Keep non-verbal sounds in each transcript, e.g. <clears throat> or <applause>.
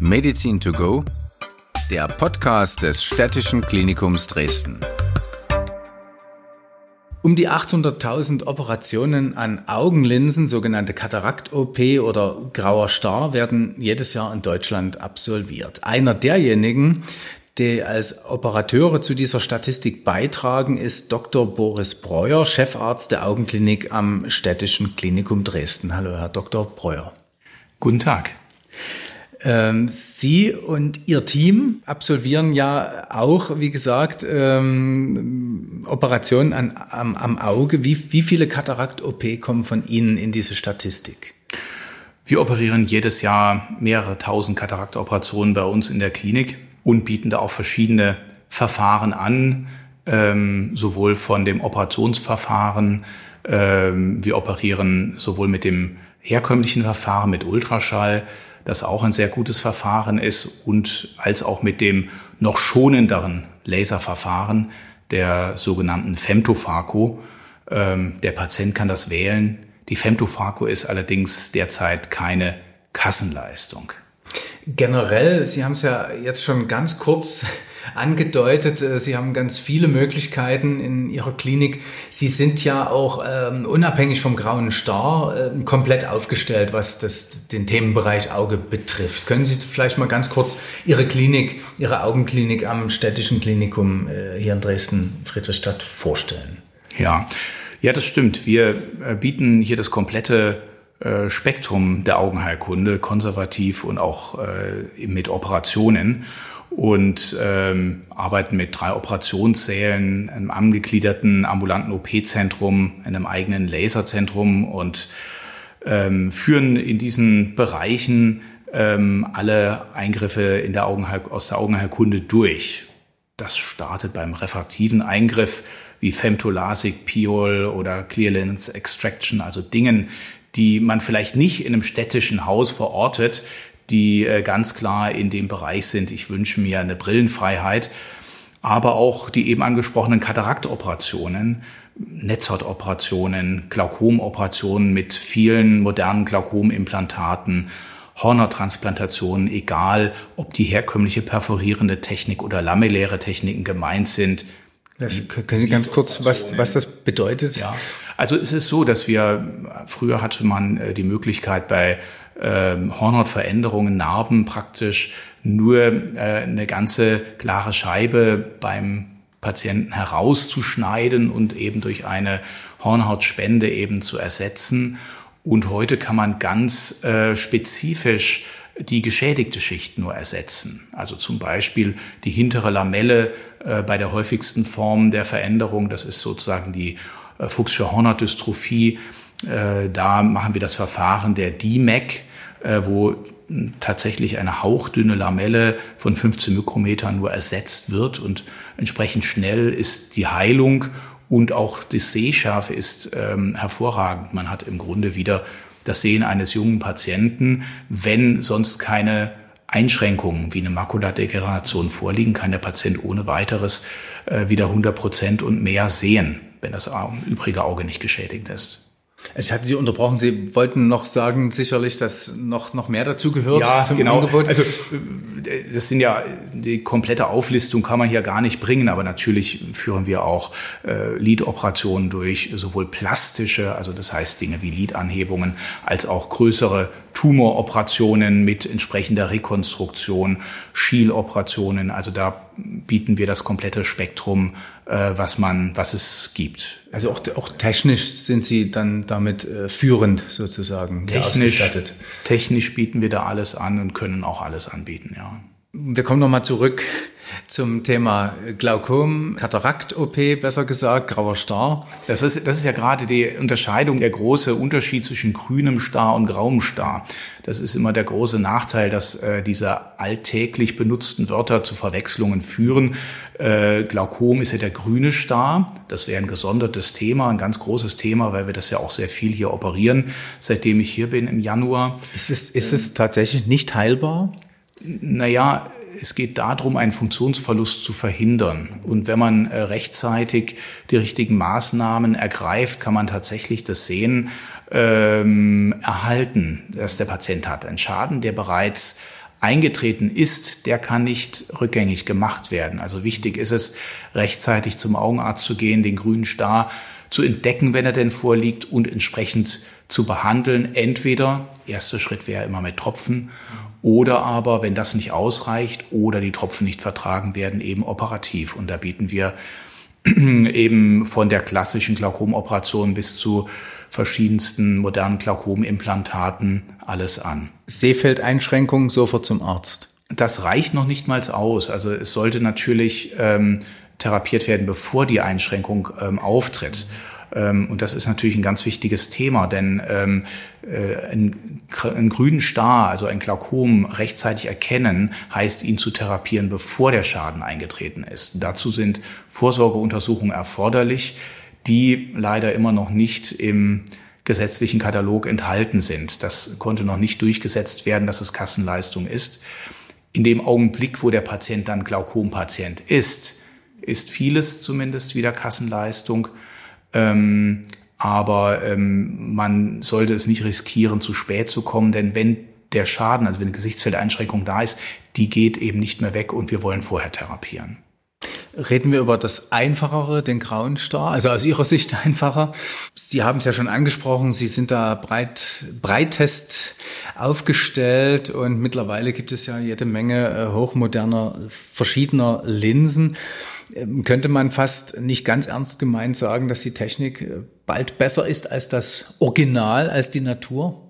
Medizin to go, der Podcast des Städtischen Klinikums Dresden. Um die 800.000 Operationen an Augenlinsen, sogenannte Katarakt-OP oder grauer Star, werden jedes Jahr in Deutschland absolviert. Einer derjenigen, die als Operateure zu dieser Statistik beitragen, ist Dr. Boris Breuer, Chefarzt der Augenklinik am Städtischen Klinikum Dresden. Hallo, Herr Dr. Breuer. Guten Tag. Ähm, Sie und Ihr Team absolvieren ja auch, wie gesagt, ähm, Operationen an, am, am Auge. Wie, wie viele Katarakt-OP kommen von Ihnen in diese Statistik? Wir operieren jedes Jahr mehrere tausend Katarakt-Operationen bei uns in der Klinik und bieten da auch verschiedene Verfahren an, ähm, sowohl von dem Operationsverfahren. Ähm, wir operieren sowohl mit dem herkömmlichen Verfahren mit Ultraschall, das auch ein sehr gutes Verfahren ist, und als auch mit dem noch schonenderen Laserverfahren der sogenannten Femtophaco. Ähm, der Patient kann das wählen. Die Femtophaco ist allerdings derzeit keine Kassenleistung. Generell, Sie haben es ja jetzt schon ganz kurz angedeutet, äh, Sie haben ganz viele Möglichkeiten in Ihrer Klinik. Sie sind ja auch ähm, unabhängig vom grauen Star äh, komplett aufgestellt, was das, den Themenbereich Auge betrifft. Können Sie vielleicht mal ganz kurz Ihre Klinik, Ihre Augenklinik am Städtischen Klinikum äh, hier in Dresden-Friedrichstadt vorstellen? Ja, ja, das stimmt. Wir äh, bieten hier das komplette äh, Spektrum der Augenheilkunde, konservativ und auch mit Operationen und ähm, arbeiten mit drei Operationssälen, einem angegliederten ambulanten OP-Zentrum, einem eigenen Laserzentrum und ähm, führen in diesen Bereichen ähm, alle Eingriffe in der Augenheil aus der Augenheilkunde durch. Das startet beim refraktiven Eingriff wie Femtolasik, Piol oder Clear Lens Extraction, also Dingen, die man vielleicht nicht in einem städtischen Haus verortet, die äh, ganz klar in dem Bereich sind. Ich wünsche mir eine Brillenfreiheit, aber auch die eben angesprochenen Kataraktoperationen, Netzhautoperationen, Glaukomoperationen mit vielen modernen Glaukomimplantaten, Hornertransplantationen, egal ob die herkömmliche perforierende Technik oder lamelläre Techniken gemeint sind. Das, können Sie ganz kurz, was, was das bedeutet? Ja, also es ist so, dass wir, früher hatte man äh, die Möglichkeit bei ähm, Hornhautveränderungen, Narben praktisch nur äh, eine ganze klare Scheibe beim Patienten herauszuschneiden und eben durch eine Hornhautspende eben zu ersetzen. Und heute kann man ganz äh, spezifisch die geschädigte Schicht nur ersetzen. Also zum Beispiel die hintere Lamelle äh, bei der häufigsten Form der Veränderung, das ist sozusagen die äh, Fuchsche Hornhautdystrophie. Äh, da machen wir das Verfahren der DMAC, äh, wo tatsächlich eine hauchdünne Lamelle von 15 Mikrometern nur ersetzt wird und entsprechend schnell ist die Heilung und auch das Sehschärfe ist ähm, hervorragend. Man hat im Grunde wieder das Sehen eines jungen Patienten, wenn sonst keine Einschränkungen wie eine Makuladegeneration vorliegen, kann der Patient ohne weiteres äh, wieder 100 Prozent und mehr sehen, wenn das übrige Auge nicht geschädigt ist. Ich hatte Sie unterbrochen. Sie wollten noch sagen, sicherlich, dass noch, noch mehr dazu gehört ja, zum genau. Angebot. Also, das sind ja, die komplette Auflistung kann man hier gar nicht bringen, aber natürlich führen wir auch äh, Lidoperationen durch, sowohl plastische, also das heißt Dinge wie Lidanhebungen, als auch größere Tumoroperationen mit entsprechender Rekonstruktion, Schieloperationen. Also da bieten wir das komplette Spektrum, äh, was man, was es gibt. Also auch, auch technisch sind Sie dann damit äh, führend sozusagen technisch, technisch bieten wir da alles an und können auch alles anbieten, ja. Wir kommen nochmal zurück zum Thema Glaukom, Katarakt-OP, besser gesagt, grauer Star. Das ist, das ist ja gerade die Unterscheidung, der große Unterschied zwischen grünem Star und grauem Star. Das ist immer der große Nachteil, dass äh, diese alltäglich benutzten Wörter zu Verwechslungen führen. Äh, Glaukom ist ja der grüne Star. Das wäre ein gesondertes Thema, ein ganz großes Thema, weil wir das ja auch sehr viel hier operieren, seitdem ich hier bin im Januar. Ist es, ist es tatsächlich nicht heilbar? Naja, es geht darum, einen Funktionsverlust zu verhindern. Und wenn man äh, rechtzeitig die richtigen Maßnahmen ergreift, kann man tatsächlich das Sehen ähm, erhalten, das der Patient hat. Ein Schaden, der bereits eingetreten ist, der kann nicht rückgängig gemacht werden. Also wichtig ist es, rechtzeitig zum Augenarzt zu gehen, den grünen Star zu entdecken, wenn er denn vorliegt und entsprechend zu behandeln. Entweder, erster Schritt wäre immer mit Tropfen, oder aber, wenn das nicht ausreicht oder die Tropfen nicht vertragen werden, eben operativ. Und da bieten wir <clears throat> eben von der klassischen Glaukomoperation bis zu verschiedensten modernen Glaukomimplantaten alles an. Sehfeldeinschränkungen sofort zum Arzt. Das reicht noch nicht mal aus. Also es sollte natürlich ähm, therapiert werden, bevor die Einschränkung ähm, auftritt. Ähm, und das ist natürlich ein ganz wichtiges Thema, denn ähm, äh, einen, einen grünen Star, also ein Glaukom, rechtzeitig erkennen, heißt ihn zu therapieren, bevor der Schaden eingetreten ist. Dazu sind Vorsorgeuntersuchungen erforderlich die leider immer noch nicht im gesetzlichen Katalog enthalten sind. Das konnte noch nicht durchgesetzt werden, dass es Kassenleistung ist. In dem Augenblick, wo der Patient dann Glaukompatient ist, ist vieles zumindest wieder Kassenleistung. Ähm, aber ähm, man sollte es nicht riskieren, zu spät zu kommen, denn wenn der Schaden, also wenn eine Gesichtsfeldeinschränkung da ist, die geht eben nicht mehr weg und wir wollen vorher therapieren. Reden wir über das Einfachere, den grauen Star, also aus Ihrer Sicht einfacher. Sie haben es ja schon angesprochen, Sie sind da breit, breitest aufgestellt und mittlerweile gibt es ja jede Menge äh, hochmoderner, verschiedener Linsen. Ähm, könnte man fast nicht ganz ernst gemeint sagen, dass die Technik äh, bald besser ist als das Original, als die Natur?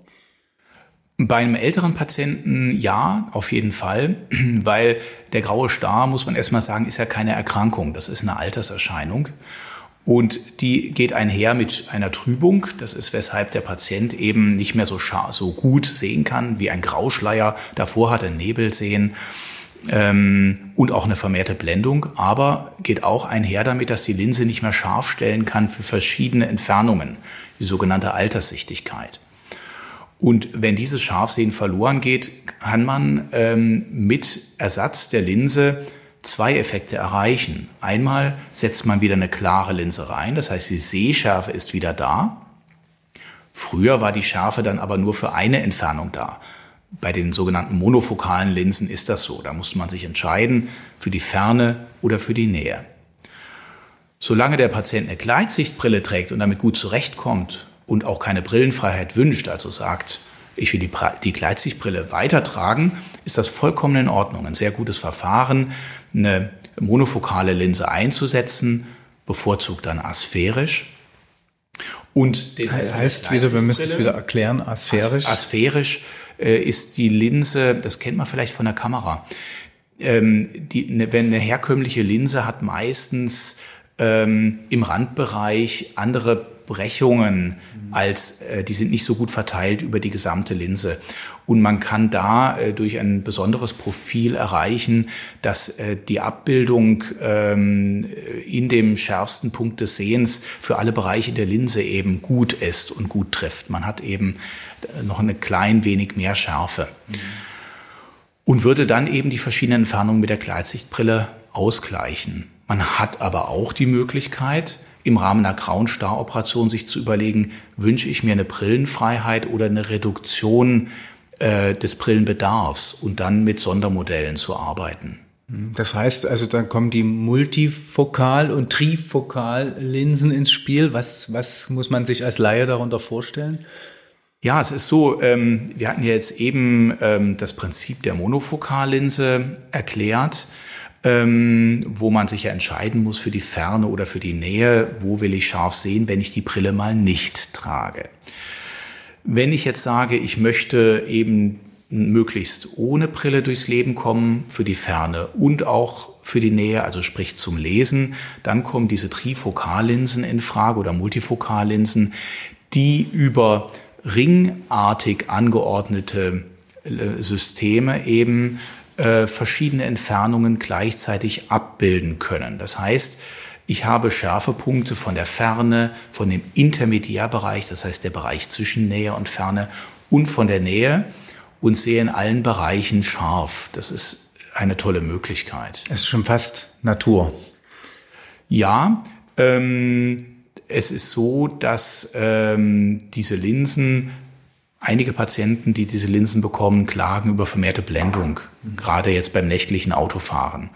Bei einem älteren Patienten ja, auf jeden Fall, <clears throat> weil der graue Star, muss man erstmal sagen, ist ja keine Erkrankung, das ist eine Alterserscheinung. Und die geht einher mit einer Trübung. Das ist, weshalb der Patient eben nicht mehr so, so gut sehen kann, wie ein Grauschleier davor hat, ein Nebelsehen ähm, und auch eine vermehrte Blendung. Aber geht auch einher damit, dass die Linse nicht mehr scharf stellen kann für verschiedene Entfernungen, die sogenannte Alterssichtigkeit. Und wenn dieses Scharfsehen verloren geht, kann man ähm, mit Ersatz der Linse zwei Effekte erreichen. Einmal setzt man wieder eine klare Linse rein, das heißt die Sehschärfe ist wieder da. Früher war die Schärfe dann aber nur für eine Entfernung da. Bei den sogenannten monofokalen Linsen ist das so. Da muss man sich entscheiden für die Ferne oder für die Nähe. Solange der Patient eine Gleitsichtbrille trägt und damit gut zurechtkommt und auch keine Brillenfreiheit wünscht, also sagt, ich will die, die Gleitsichtbrille weitertragen, ist das vollkommen in Ordnung. Ein sehr gutes Verfahren, eine monofokale Linse einzusetzen, bevorzugt dann asphärisch. Und den heißt wieder, wir müssen es wieder erklären, asphärisch. Asphärisch äh, ist die Linse, das kennt man vielleicht von der Kamera. Ähm, die, ne, wenn eine herkömmliche Linse hat meistens ähm, im Randbereich andere Brechungen als äh, die sind nicht so gut verteilt über die gesamte Linse und man kann da äh, durch ein besonderes Profil erreichen, dass äh, die Abbildung ähm, in dem schärfsten Punkt des Sehens für alle Bereiche der Linse eben gut ist und gut trifft. Man hat eben äh, noch eine klein wenig mehr Schärfe. Mhm. Und würde dann eben die verschiedenen Entfernungen mit der Gleitsichtbrille ausgleichen. Man hat aber auch die Möglichkeit, im Rahmen einer grauen Staroperation sich zu überlegen, wünsche ich mir eine Brillenfreiheit oder eine Reduktion äh, des Brillenbedarfs und dann mit Sondermodellen zu arbeiten. Das heißt also, da kommen die Multifokal- und Trifokal-Linsen ins Spiel. Was, was muss man sich als Laie darunter vorstellen? Ja, es ist so, ähm, wir hatten ja jetzt eben ähm, das Prinzip der Monofokallinse erklärt ähm, wo man sich ja entscheiden muss für die Ferne oder für die Nähe, wo will ich scharf sehen, wenn ich die Brille mal nicht trage. Wenn ich jetzt sage, ich möchte eben möglichst ohne Brille durchs Leben kommen, für die Ferne und auch für die Nähe, also sprich zum Lesen, dann kommen diese Trifokallinsen in Frage oder Multifokallinsen, die über ringartig angeordnete äh, Systeme eben äh, verschiedene Entfernungen gleichzeitig abbilden können. Das heißt, ich habe Schärfepunkte von der Ferne, von dem Intermediärbereich, das heißt der Bereich zwischen Nähe und Ferne und von der Nähe und sehe in allen Bereichen scharf. Das ist eine tolle Möglichkeit. Es ist schon fast Natur. Ja, ähm, es ist so, dass ähm, diese Linsen einige Patienten, die diese Linsen bekommen, klagen über vermehrte Blendung, gerade jetzt beim nächtlichen Autofahren.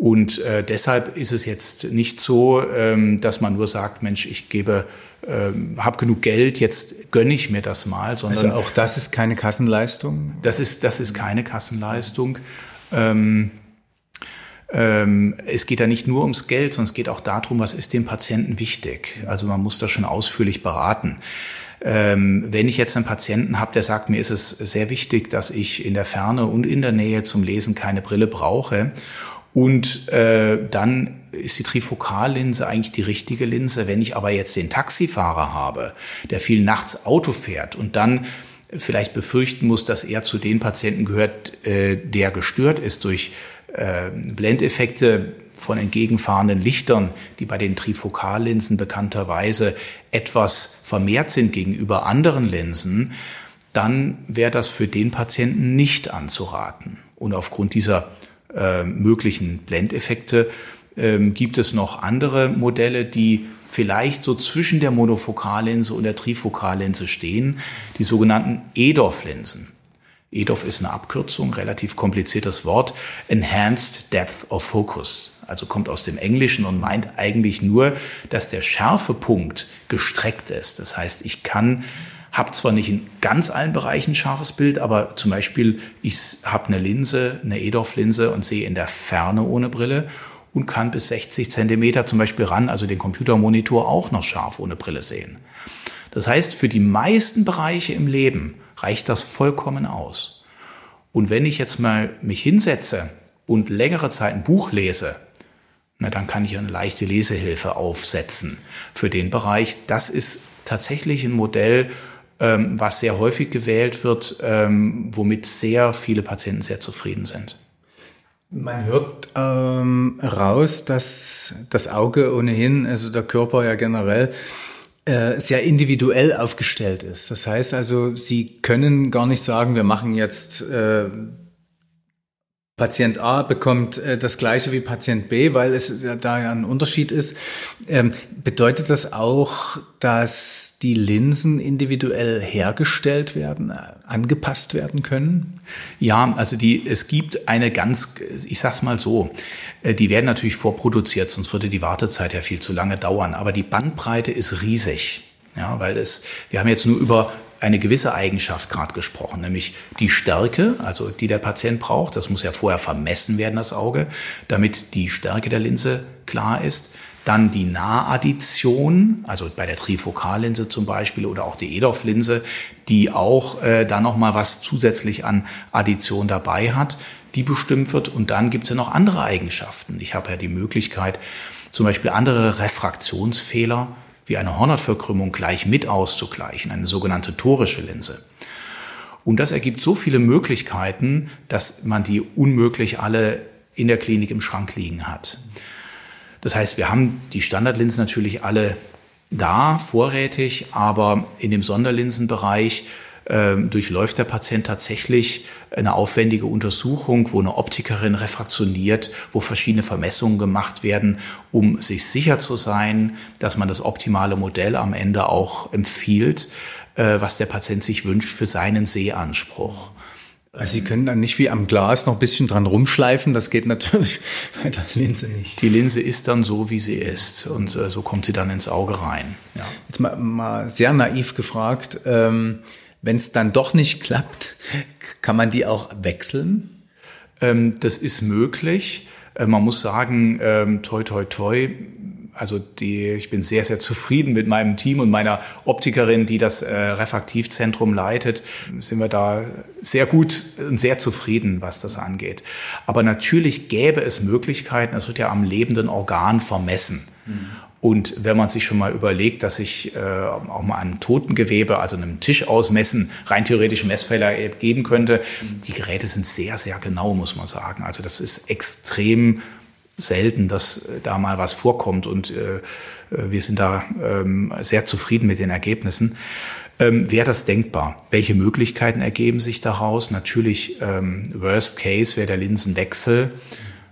Und äh, deshalb ist es jetzt nicht so, ähm, dass man nur sagt, Mensch, ich gebe, ähm, habe genug Geld, jetzt gönne ich mir das mal, sondern also auch das ist keine Kassenleistung. Das ist das ist keine Kassenleistung. Ähm, ähm, es geht da nicht nur ums Geld, sondern es geht auch darum, was ist dem Patienten wichtig. Also man muss das schon ausführlich beraten. Ähm, wenn ich jetzt einen Patienten habe, der sagt, mir ist es sehr wichtig, dass ich in der Ferne und in der Nähe zum Lesen keine Brille brauche und äh, dann ist die Trifokallinse eigentlich die richtige Linse. Wenn ich aber jetzt den Taxifahrer habe, der viel nachts Auto fährt und dann vielleicht befürchten muss, dass er zu den Patienten gehört, äh, der gestört ist durch äh, Blendeffekte von entgegenfahrenden Lichtern, die bei den Trifokallinsen bekannterweise etwas vermehrt sind gegenüber anderen Linsen, dann wäre das für den Patienten nicht anzuraten. Und aufgrund dieser äh, möglichen Blendeffekte äh, gibt es noch andere Modelle, die vielleicht so zwischen der Monofokallinse und der Trifokallinse stehen, die sogenannten EDOF-Linsen. EDOF ist eine Abkürzung, relativ kompliziertes Wort, Enhanced Depth of Focus. Also kommt aus dem Englischen und meint eigentlich nur, dass der Schärfepunkt gestreckt ist. Das heißt, ich kann, habe zwar nicht in ganz allen Bereichen scharfes Bild, aber zum Beispiel, ich habe eine Linse, eine EDOF-Linse und sehe in der Ferne ohne Brille und kann bis 60 Zentimeter zum Beispiel ran, also den Computermonitor auch noch scharf ohne Brille sehen. Das heißt, für die meisten Bereiche im Leben reicht das vollkommen aus. Und wenn ich jetzt mal mich hinsetze und längere Zeit ein Buch lese, na, dann kann ich eine leichte Lesehilfe aufsetzen für den Bereich. Das ist tatsächlich ein Modell, ähm, was sehr häufig gewählt wird, ähm, womit sehr viele Patienten sehr zufrieden sind. Man hört ähm, raus, dass das Auge ohnehin, also der Körper ja generell, äh, sehr individuell aufgestellt ist. Das heißt also, Sie können gar nicht sagen, wir machen jetzt äh, Patient A bekommt äh, das gleiche wie Patient B, weil es da ja ein Unterschied ist. Ähm, bedeutet das auch, dass die Linsen individuell hergestellt werden, äh, angepasst werden können? Ja, also die, es gibt eine ganz, ich sag's mal so, äh, die werden natürlich vorproduziert, sonst würde die Wartezeit ja viel zu lange dauern. Aber die Bandbreite ist riesig. Ja, weil es, wir haben jetzt nur über eine gewisse Eigenschaft gerade gesprochen, nämlich die Stärke, also die der Patient braucht. Das muss ja vorher vermessen werden, das Auge, damit die Stärke der Linse klar ist. Dann die Nahaddition, also bei der Trifokallinse zum Beispiel oder auch die EDOF-Linse, die auch äh, da nochmal was zusätzlich an Addition dabei hat, die bestimmt wird. Und dann gibt es ja noch andere Eigenschaften. Ich habe ja die Möglichkeit, zum Beispiel andere Refraktionsfehler wie eine Hornhautverkrümmung gleich mit auszugleichen, eine sogenannte torische Linse. Und das ergibt so viele Möglichkeiten, dass man die unmöglich alle in der Klinik im Schrank liegen hat. Das heißt, wir haben die Standardlinsen natürlich alle da, vorrätig, aber in dem Sonderlinsenbereich durchläuft der Patient tatsächlich eine aufwendige Untersuchung, wo eine Optikerin refraktioniert, wo verschiedene Vermessungen gemacht werden, um sich sicher zu sein, dass man das optimale Modell am Ende auch empfiehlt, äh, was der Patient sich wünscht für seinen Sehanspruch. Also Sie können dann nicht wie am Glas noch ein bisschen dran rumschleifen, das geht natürlich <laughs> bei der Linse nicht. Die Linse ist dann so, wie sie ist und äh, so kommt sie dann ins Auge rein. Ja. Jetzt mal, mal sehr naiv gefragt, ähm, wenn es dann doch nicht klappt, kann man die auch wechseln? Ähm, das ist möglich. Äh, man muss sagen, ähm, toi, toi, toi. Also die, ich bin sehr, sehr zufrieden mit meinem Team und meiner Optikerin, die das äh, Refraktivzentrum leitet. Sind wir da sehr gut und sehr zufrieden, was das angeht. Aber natürlich gäbe es Möglichkeiten, es wird ja am lebenden Organ vermessen. Mhm. Und wenn man sich schon mal überlegt, dass ich äh, auch mal an Totengewebe, also einem Tisch ausmessen, rein theoretisch Messfehler geben könnte, die Geräte sind sehr, sehr genau, muss man sagen. Also das ist extrem selten, dass äh, da mal was vorkommt und äh, äh, wir sind da ähm, sehr zufrieden mit den Ergebnissen. Ähm, Wäre das denkbar? Welche Möglichkeiten ergeben sich daraus? Natürlich, ähm, Worst Case wäre der Linsenwechsel.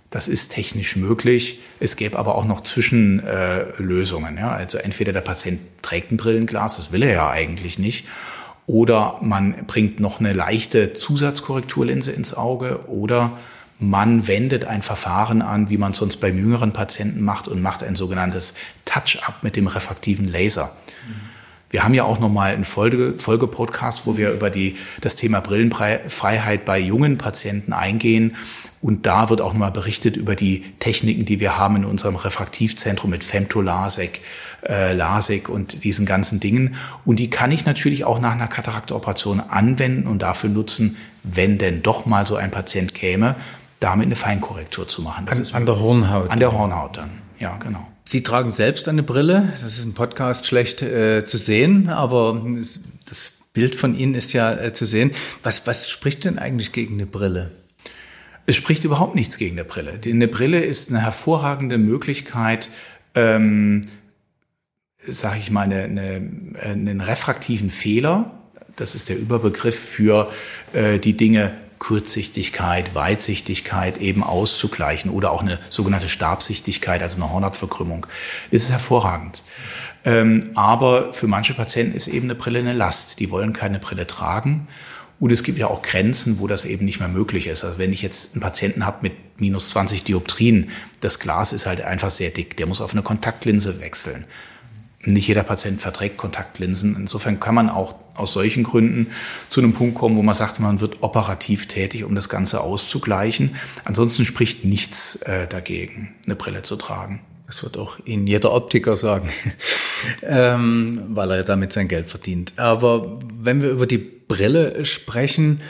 Das ist technisch möglich. Es gäbe aber auch noch Zwischenlösungen. Äh, ja? Also entweder der Patient trägt ein Brillenglas, das will er ja eigentlich nicht. oder man bringt noch eine leichte Zusatzkorrekturlinse ins Auge oder man wendet ein Verfahren an, wie man sonst bei jüngeren Patienten macht und macht ein sogenanntes Touch-up mit dem refraktiven Laser. Wir haben ja auch nochmal einen Folge, Folgepodcast, wo wir über die, das Thema Brillenfreiheit bei jungen Patienten eingehen. Und da wird auch nochmal berichtet über die Techniken, die wir haben in unserem Refraktivzentrum mit Femtolasek, äh, LASIK und diesen ganzen Dingen. Und die kann ich natürlich auch nach einer Katarakteoperation anwenden und dafür nutzen, wenn denn doch mal so ein Patient käme, damit eine Feinkorrektur zu machen. Das an, ist an der Hornhaut. An der Hornhaut dann, ja, genau. Sie tragen selbst eine Brille. Das ist im Podcast schlecht äh, zu sehen, aber es, das Bild von Ihnen ist ja äh, zu sehen. Was, was spricht denn eigentlich gegen eine Brille? Es spricht überhaupt nichts gegen eine Brille. Eine Brille ist eine hervorragende Möglichkeit, ähm, sage ich mal, eine, eine, einen refraktiven Fehler, das ist der Überbegriff für äh, die Dinge Kurzsichtigkeit, Weitsichtigkeit eben auszugleichen oder auch eine sogenannte Stabsichtigkeit, also eine Hornhautverkrümmung, ist hervorragend. Ähm, aber für manche Patienten ist eben eine Brille eine Last. Die wollen keine Brille tragen. Und es gibt ja auch Grenzen, wo das eben nicht mehr möglich ist. Also wenn ich jetzt einen Patienten habe mit minus 20 Dioptrien, das Glas ist halt einfach sehr dick, der muss auf eine Kontaktlinse wechseln nicht jeder Patient verträgt Kontaktlinsen. Insofern kann man auch aus solchen Gründen zu einem Punkt kommen, wo man sagt, man wird operativ tätig, um das Ganze auszugleichen. Ansonsten spricht nichts äh, dagegen, eine Brille zu tragen. Das wird auch Ihnen jeder Optiker sagen, <laughs> ähm, weil er damit sein Geld verdient. Aber wenn wir über die Brille sprechen,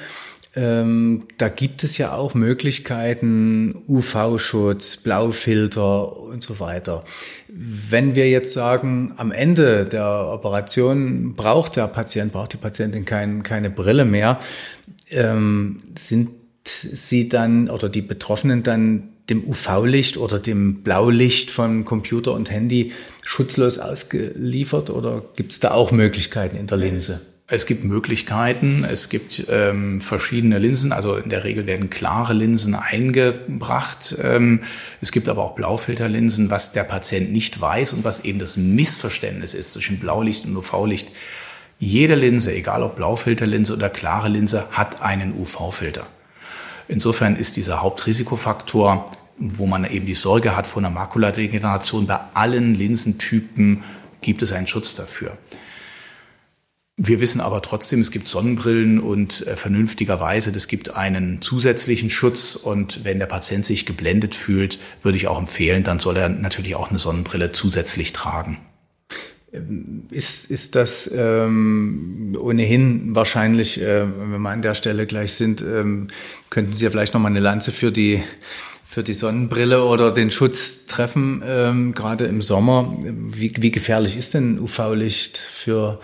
ähm, da gibt es ja auch Möglichkeiten, UV-Schutz, Blaufilter und so weiter. Wenn wir jetzt sagen, am Ende der Operation braucht der Patient, braucht die Patientin kein, keine Brille mehr, ähm, sind sie dann oder die Betroffenen dann dem UV-Licht oder dem Blaulicht von Computer und Handy schutzlos ausgeliefert oder gibt es da auch Möglichkeiten in der Linse? Es gibt Möglichkeiten, es gibt ähm, verschiedene Linsen, also in der Regel werden klare Linsen eingebracht. Ähm, es gibt aber auch Blaufilterlinsen, was der Patient nicht weiß und was eben das Missverständnis ist zwischen Blaulicht und UV-Licht. Jede Linse, egal ob Blaufilterlinse oder klare Linse, hat einen UV-Filter. Insofern ist dieser Hauptrisikofaktor, wo man eben die Sorge hat vor einer Makuladegeneration, bei allen Linsentypen gibt es einen Schutz dafür. Wir wissen aber trotzdem, es gibt Sonnenbrillen und äh, vernünftigerweise, es gibt einen zusätzlichen Schutz und wenn der Patient sich geblendet fühlt, würde ich auch empfehlen, dann soll er natürlich auch eine Sonnenbrille zusätzlich tragen. Ist, ist das ähm, ohnehin wahrscheinlich, äh, wenn wir an der Stelle gleich sind, ähm, könnten Sie ja vielleicht noch mal eine Lanze für die für die Sonnenbrille oder den Schutz treffen, ähm, gerade im Sommer. Wie, wie gefährlich ist denn UV-Licht für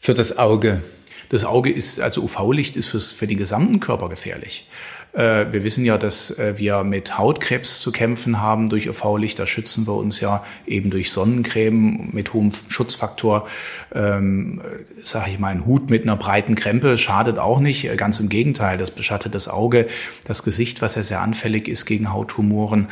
für das Auge? Das Auge ist, also UV-Licht ist fürs, für den gesamten Körper gefährlich. Äh, wir wissen ja, dass äh, wir mit Hautkrebs zu kämpfen haben durch UV-Licht. Da schützen wir uns ja eben durch Sonnencreme mit hohem Schutzfaktor. Ähm, sage ich mal, ein Hut mit einer breiten Krempe schadet auch nicht. Ganz im Gegenteil, das beschattet das Auge, das Gesicht, was ja sehr anfällig ist gegen Hauttumoren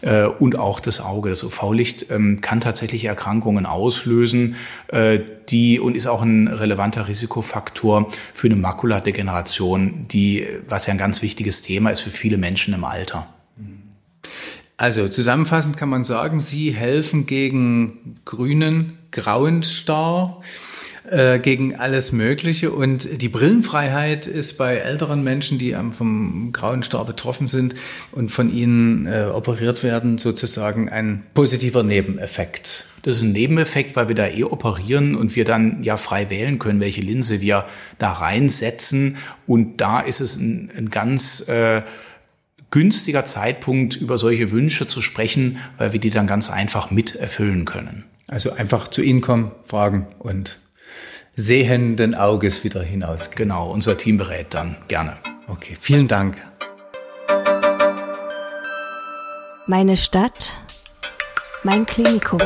äh, und auch das Auge. Das UV-Licht ähm, kann tatsächlich Erkrankungen auslösen, äh, die und ist auch ein relevanter Risikofaktor für eine Makuladegeneration, die, was ja ein ganz wichtiges Thema ist für viele Menschen im Alter. Also zusammenfassend kann man sagen, Sie helfen gegen grünen, grauen Star, äh, gegen alles Mögliche. Und die Brillenfreiheit ist bei älteren Menschen, die vom grauen Star betroffen sind und von ihnen äh, operiert werden, sozusagen ein positiver Nebeneffekt. Das ist ein Nebeneffekt, weil wir da eh operieren und wir dann ja frei wählen können, welche Linse wir da reinsetzen. Und da ist es ein, ein ganz äh, günstiger Zeitpunkt, über solche Wünsche zu sprechen, weil wir die dann ganz einfach mit erfüllen können. Also einfach zu Ihnen kommen, fragen und sehenden Auges wieder hinaus. Genau, unser Team berät dann gerne. Okay, vielen Dank. Meine Stadt, mein Klinikum.